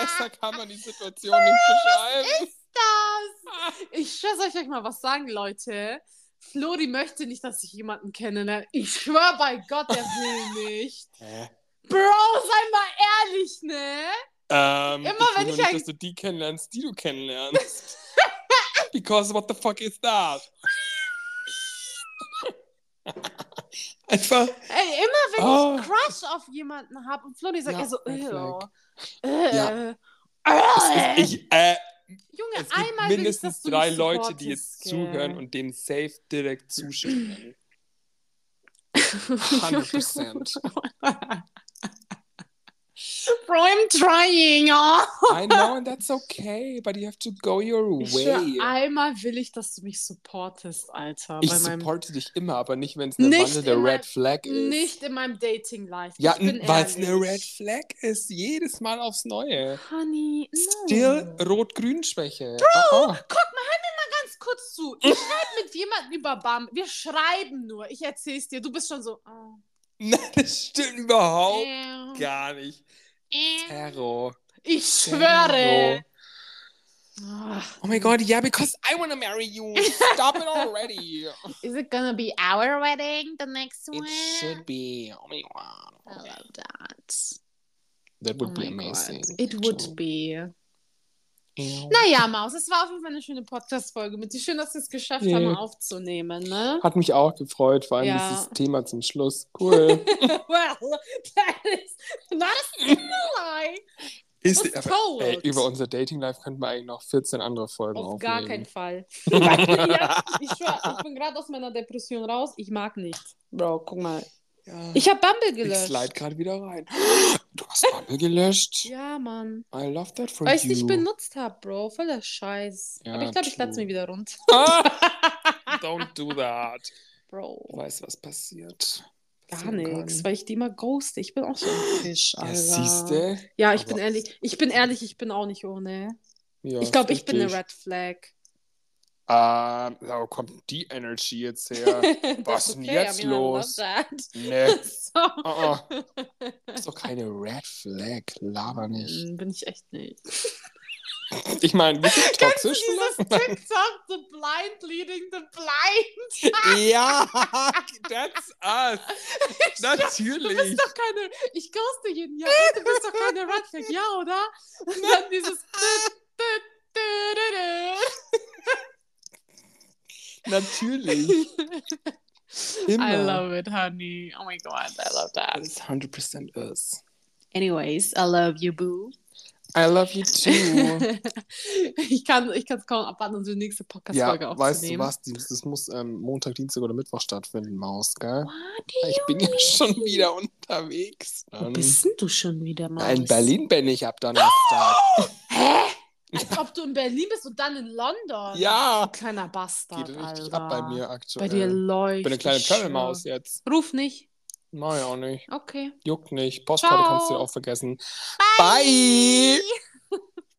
besser kann man die Situation nicht beschreiben. das? Ich schwör's euch euch mal was sagen, Leute. Flori möchte nicht, dass ich jemanden kennenlerne. Ich schwör bei Gott, er will nicht. Hä? Bro, sei mal ehrlich, ne? Ähm, Immer ich wenn ich nicht, ein- dass du die kennenlernst, die du kennenlernst. Because what the fuck is that? Einfach. Ey, immer wenn Oh. ich Crush auf jemanden habe und Flori sagt Ja, er so. Flag. Äh, Ja. äh. Ich, äh, Junge, es gibt einmal ich, mindestens du drei Leute, die jetzt gell. zuhören und dem safe direkt zustimmen. 100%. Bro, I'm trying. Oh. I know, and that's okay, but you have to go your way. einmal will ich, dass du mich supportest, Alter. Ich bei meinem, supporte dich immer, aber nicht, wenn es eine Nicht wandelnde Red Flag ist. nicht in meinem Dating-Life. ja, weil es eine. Red Flag ist. Jedes Mal aufs Neue. Honey, no. Still Rot-Grün-Schwäche. Bro, Aha. guck mal, hör mir mal ganz kurz zu. Ich schreibe mit jemandem über Bam. Wir schreiben nur. Ich erzähl's dir. Du bist schon so. Oh. Nein, das stimmt überhaupt Äh, gar nicht. äh. Terror. Ich schwöre. Terror. Oh my god, yeah, because I want to marry you. Stop it already. Is it gonna be our wedding, the next one? It should be. Oh my god. I love that. That Oh would be my amazing. God. It would actually. be. Ja. Naja, Maus, es war auf jeden Fall eine schöne Podcast-Folge mit dir. Schön, dass wir es geschafft Ja. haben, aufzunehmen, ne? Hat mich auch gefreut, vor allem Ja. dieses Thema zum Schluss. Cool. well, that is not a lie. Ist, aber, ey, über unser Dating-Life könnten wir eigentlich noch 14 andere Folgen Auf aufnehmen. gar keinen Fall. ja, ich schwör, ich bin gerade aus meiner Depression raus. Ich mag nichts. Bro, guck mal. Ja. Ich habe Bumble Ich gelöscht. slide gerade wieder rein. Du hast Bumble gelöscht? Ja, Mann. I love that for Weil ich es nicht benutzt habe, Bro. Voller Scheiß. Ja, Aber ich glaube, ich lade es mir wieder runter. Ah, don't do that. Bro. Du weißt, was passiert. Gar nichts, weil ich die immer ghoste. Ich bin auch so ein Fisch, Ja, Alter. siehst du? Ja, ich Aber- bin ehrlich. Ich bin ehrlich, ich bin auch nicht ohne. Ja, ich glaube, ich bin eine. Red Flag. Ähm, wo kommt die Energy jetzt her? Was ist denn okay, jetzt I love los? nee. So. Oh, oh. Das ist doch keine Red Flag. Laber nicht. Mm, Bin ich echt nicht. Ich meine, bisschen Kennst du toxisch dieses? TikTok, The Blind Leading the Blind? ja, that's us. Du Natürlich. bist doch keine. Ich ghoste jeden Jahr. Du bist doch keine Red Flag, ja, oder? Und dann dieses. Natürlich. Immer. I love it, honey. Oh my god, I love That is 100% us. Anyways, I love you, boo. I love you too. ich kann es kaum abwarten, unsere nächste ja, Podcast-Folge weißt du aufzunehmen. was? Das muss ähm, Montag, Dienstag oder Mittwoch stattfinden, Maus, gell? Do Ich bin ja schon wieder unterwegs. Wo Ähm, bist denn du schon wieder mal? in Berlin bin ich ab Donnerstag. Hä? Als ob du in Berlin bist und dann in London. ja. Kleiner Bastard, Geht richtig Alter. ab bei mir aktuell. Bei dir läuft. Ich bin eine kleine ich. Travel-Maus jetzt. Ruf nicht. Nein, auch nicht. Okay. Juckt nicht. Postkarte Ciao. kannst du dir auch vergessen. Bye.